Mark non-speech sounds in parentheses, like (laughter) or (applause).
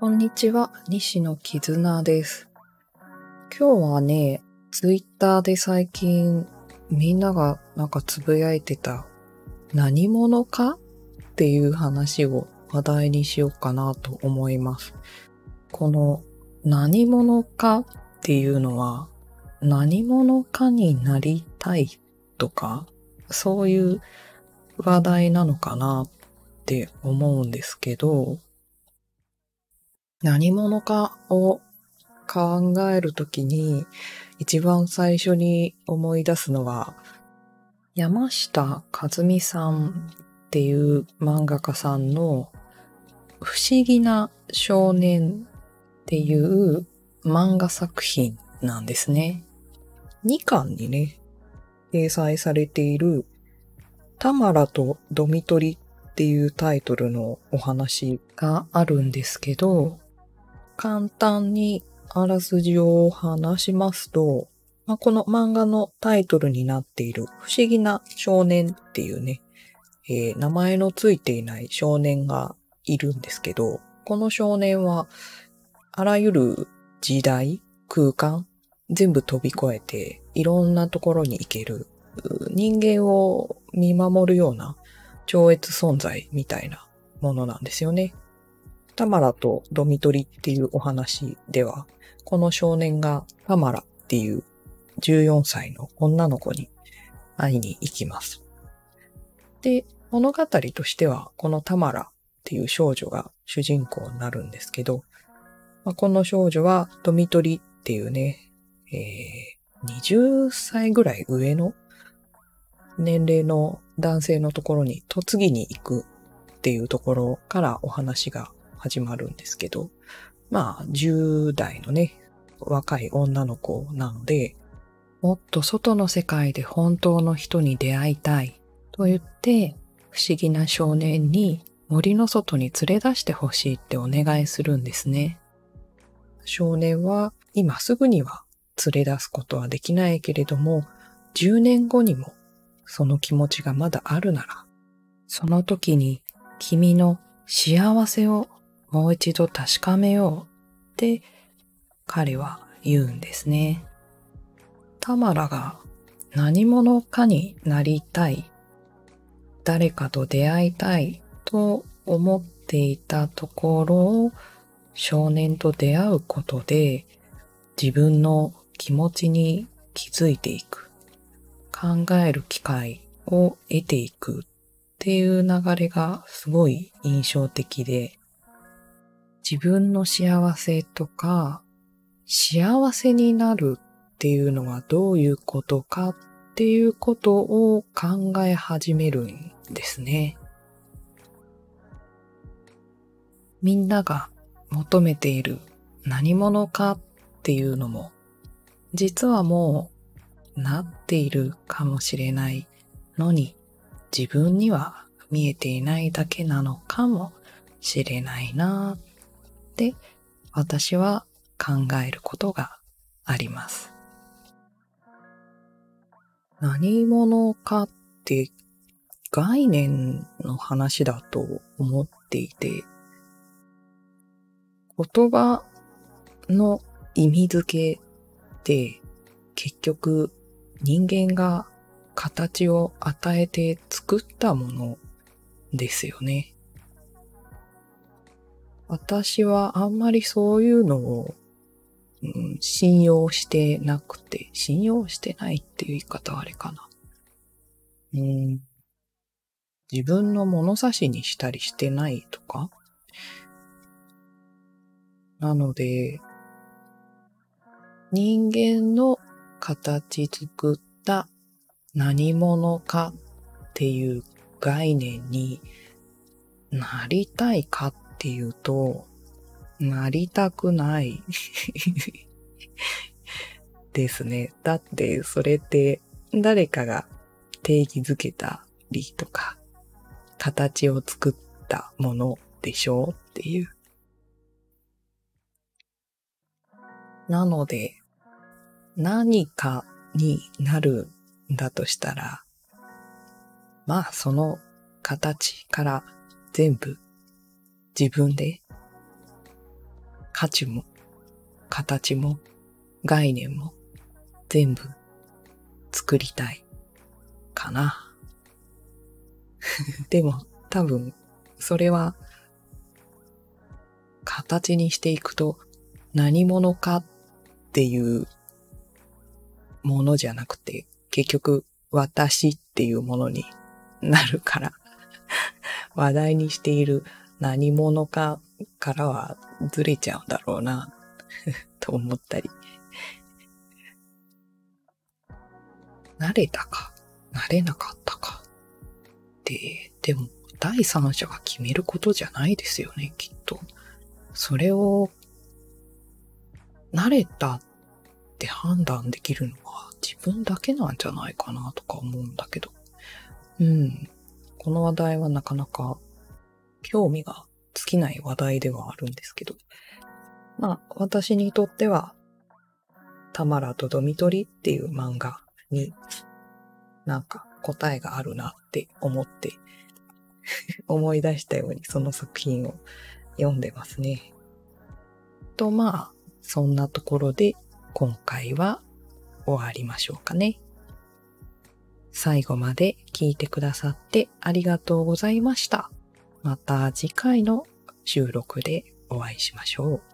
こんにちは、西野絆です。今日はね、ツイッターで最近みんながなんかつぶやいてた何者か？っていう話を話題にしようかなと思います。この何者か？っていうのは何者かになりたい？とか？そういう話題なのかなって思うんですけど何者かを考えるときに一番最初に思い出すのは山下和美さんっていう漫画家さんの不思議な少年っていう漫画作品なんですね。2巻にね、掲載されているタマラとドミトリっていうタイトルのお話があるんですけど、簡単にあらすじを話しますと、まあ、この漫画のタイトルになっている不思議な少年っていうね、えー、名前のついていない少年がいるんですけど、この少年はあらゆる時代、空間、全部飛び越えていろんなところに行ける人間を見守るような超越存在みたいなものなんですよね。タマラとドミトリっていうお話では、この少年がタマラっていう14歳の女の子に会いに行きます。で、物語としては、このタマラっていう少女が主人公になるんですけど、まあ、この少女はドミトリっていうね、えー、20歳ぐらい上の年齢の男性のところに嫁ぎに行くっていうところからお話が始まるんですけど、まあ、10代のね、若い女の子なので、もっと外の世界で本当の人に出会いたいと言って、不思議な少年に森の外に連れ出してほしいってお願いするんですね。少年は今すぐには連れ出すことはできないけれども、10年後にもその気持ちがまだあるなら、その時に君の幸せをもう一度確かめようって彼は言うんですね。タマラが何者かになりたい、誰かと出会いたいと思っていたところを、少年と出会うことで自分の気持ちに気づいていく、考える機会を得ていくっていう流れがすごい印象的で、自分の幸せとか、幸せになるっていうのはどういうことかっていうことを考え始めるんですね。みんなが求めている何者かっていうのも、実はもうなっているかもしれないのに、自分には見えていないだけなのかもしれないなって私は考えることがあります。何者かって概念の話だと思っていて、言葉の意味付け結局人間が形を与えて作ったものですよね。私はあんまりそういうのを、うん、信用してなくて、信用してないっていう言い方はあれかな。うん、自分の物差しにしたりしてないとか？なので、人間の形作った何者かっていう概念になりたいかっていうと、なりたくない (laughs) ですね。だってそれって誰かが定義づけたりとか、形を作ったものでしょうっていう。なので、何かになるんだとしたら、まあその形から全部自分で価値も形も概念も全部作りたいかな。(laughs) でも多分それは形にしていくと何者かっていうものじゃなくて結局私っていうものになるから (laughs) 話題にしている何者かからはずれちゃうんだろうな (laughs) と思ったり。慣れたか、慣れなかったか。で、でも、第三者が決めることじゃないですよね、きっと。それを、慣れたって判断できるのは自分だけなんじゃないかなとか思うんだけど。うん。この話題はなかなか興味が尽きない話題ではあるんですけど。まあ、私にとっては、タマラとドミトリっていう漫画になんか答えがあるなって思って (laughs) 思い出したようにその作品を読んでますね。とまあ、そんなところで今回は終わりましょうかね。最後まで聞いてくださってありがとうございました。また次回の収録でお会いしましょう。